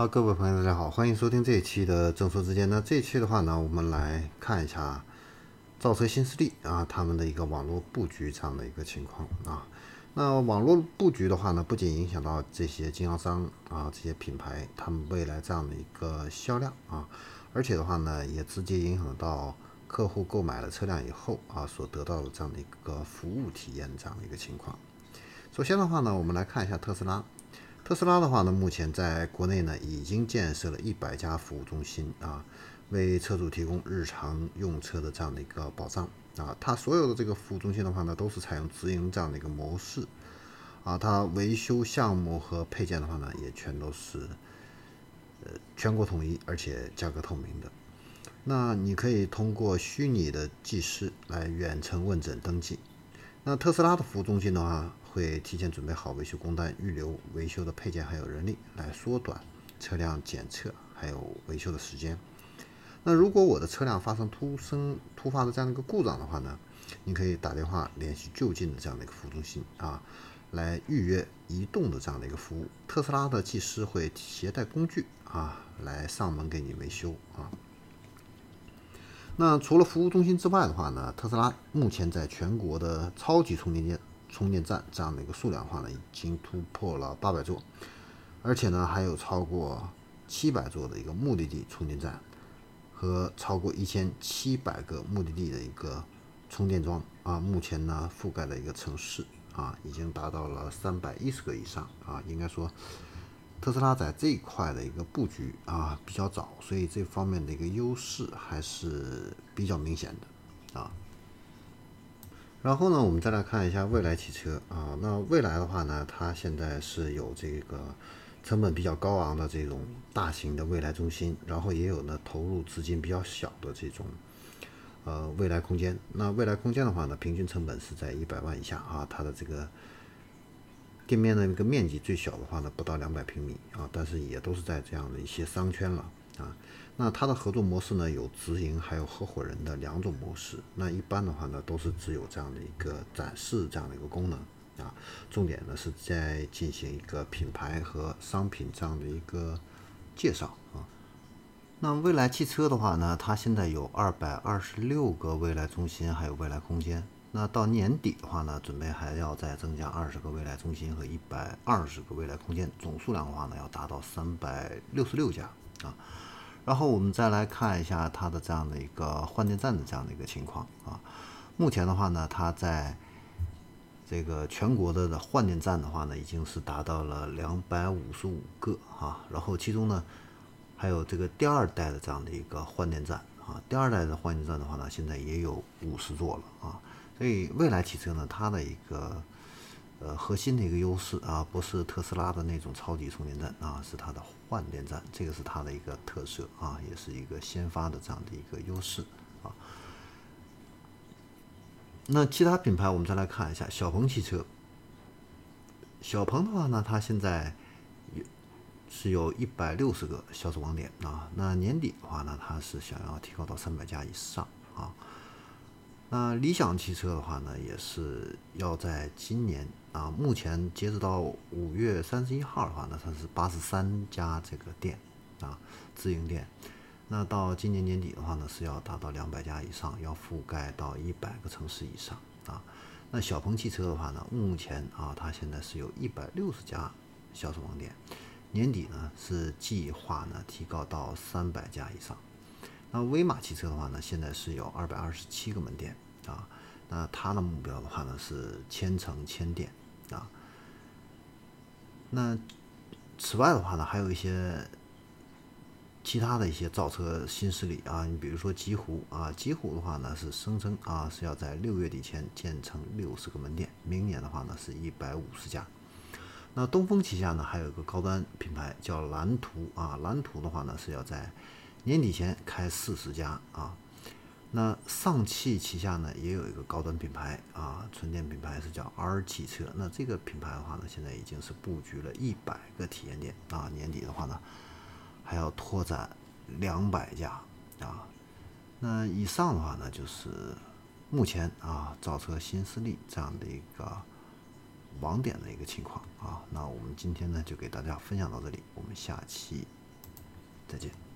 好，各位朋友，大家好，欢迎收听这一期的正说之间。那这一期的话呢，我们来看一下造车新势力啊，他们的一个网络布局这样的一个情况啊。那网络布局的话呢，不仅影响到这些经销商啊，这些品牌他们未来这样的一个销量啊，而且的话呢，也直接影响到客户购买了车辆以后啊，所得到的这样的一个服务体验这样的一个情况。首先的话呢，我们来看一下特斯拉。特斯拉的话呢，目前在国内呢已经建设了一百家服务中心啊，为车主提供日常用车的这样的一个保障啊。它所有的这个服务中心的话呢，都是采用直营这样的一个模式啊。它维修项目和配件的话呢，也全都是呃全国统一，而且价格透明的。那你可以通过虚拟的技师来远程问诊登记。那特斯拉的服务中心的话，会提前准备好维修工单，预留维修的配件还有人力，来缩短车辆检测还有维修的时间。那如果我的车辆发生突生突发的这样的一个故障的话呢，你可以打电话联系就近的这样的一个服务中心啊，来预约移动的这样的一个服务。特斯拉的技师会携带工具啊，来上门给你维修啊。那除了服务中心之外的话呢，特斯拉目前在全国的超级充电站。充电站这样的一个数量的话呢，已经突破了八百座，而且呢还有超过七百座的一个目的地充电站和超过一千七百个目的地的一个充电桩啊，目前呢覆盖的一个城市啊，已经达到了三百一十个以上啊，应该说特斯拉在这一块的一个布局啊比较早，所以这方面的一个优势还是比较明显的啊。然后呢，我们再来看一下蔚来汽车啊。那蔚来的话呢，它现在是有这个成本比较高昂的这种大型的蔚来中心，然后也有呢投入资金比较小的这种呃蔚来空间。那蔚来空间的话呢，平均成本是在一百万以下啊。它的这个店面的一个面积最小的话呢，不到两百平米啊，但是也都是在这样的一些商圈了啊。那它的合作模式呢，有直营还有合伙人的两种模式。那一般的话呢，都是只有这样的一个展示这样的一个功能啊。重点呢是在进行一个品牌和商品这样的一个介绍啊。那未来汽车的话呢，它现在有二百二十六个未来中心，还有未来空间。那到年底的话呢，准备还要再增加二十个未来中心和一百二十个未来空间，总数量的话呢，要达到三百六十六家啊。然后我们再来看一下它的这样的一个换电站的这样的一个情况啊。目前的话呢，它在这个全国的换电站的话呢，已经是达到了两百五十五个啊。然后其中呢，还有这个第二代的这样的一个换电站啊。第二代的换电站的话呢，现在也有五十座了啊。所以未来汽车呢，它的一个。呃，核心的一个优势啊，不是特斯拉的那种超级充电站啊，是它的换电站，这个是它的一个特色啊，也是一个先发的这样的一个优势啊。那其他品牌我们再来看一下，小鹏汽车。小鹏的话呢，它现在有是有一百六十个销售网点啊，那年底的话呢，它是想要提高到三百家以上啊。那理想汽车的话呢，也是要在今年啊，目前截止到五月三十一号的话呢，它是八十三家这个店啊，自营店。那到今年年底的话呢，是要达到两百家以上，要覆盖到一百个城市以上啊。那小鹏汽车的话呢，目前啊，它现在是有一百六十家销售网点，年底呢是计划呢提高到三百家以上。那威马汽车的话呢，现在是有二百二十七个门店啊。那它的目标的话呢是千城千店啊。那此外的话呢，还有一些其他的一些造车新势力啊。你比如说极狐啊，极狐的话呢是声称啊是要在六月底前建成六十个门店，明年的话呢是一百五十家。那东风旗下呢还有一个高端品牌叫蓝图啊，蓝图的话呢是要在年底前开四十家啊，那上汽旗下呢也有一个高端品牌啊，纯电品牌是叫 R 汽车。那这个品牌的话呢，现在已经是布局了一百个体验店啊，年底的话呢还要拓展两百家啊。那以上的话呢，就是目前啊造车新势力这样的一个网点的一个情况啊。那我们今天呢就给大家分享到这里，我们下期。再见。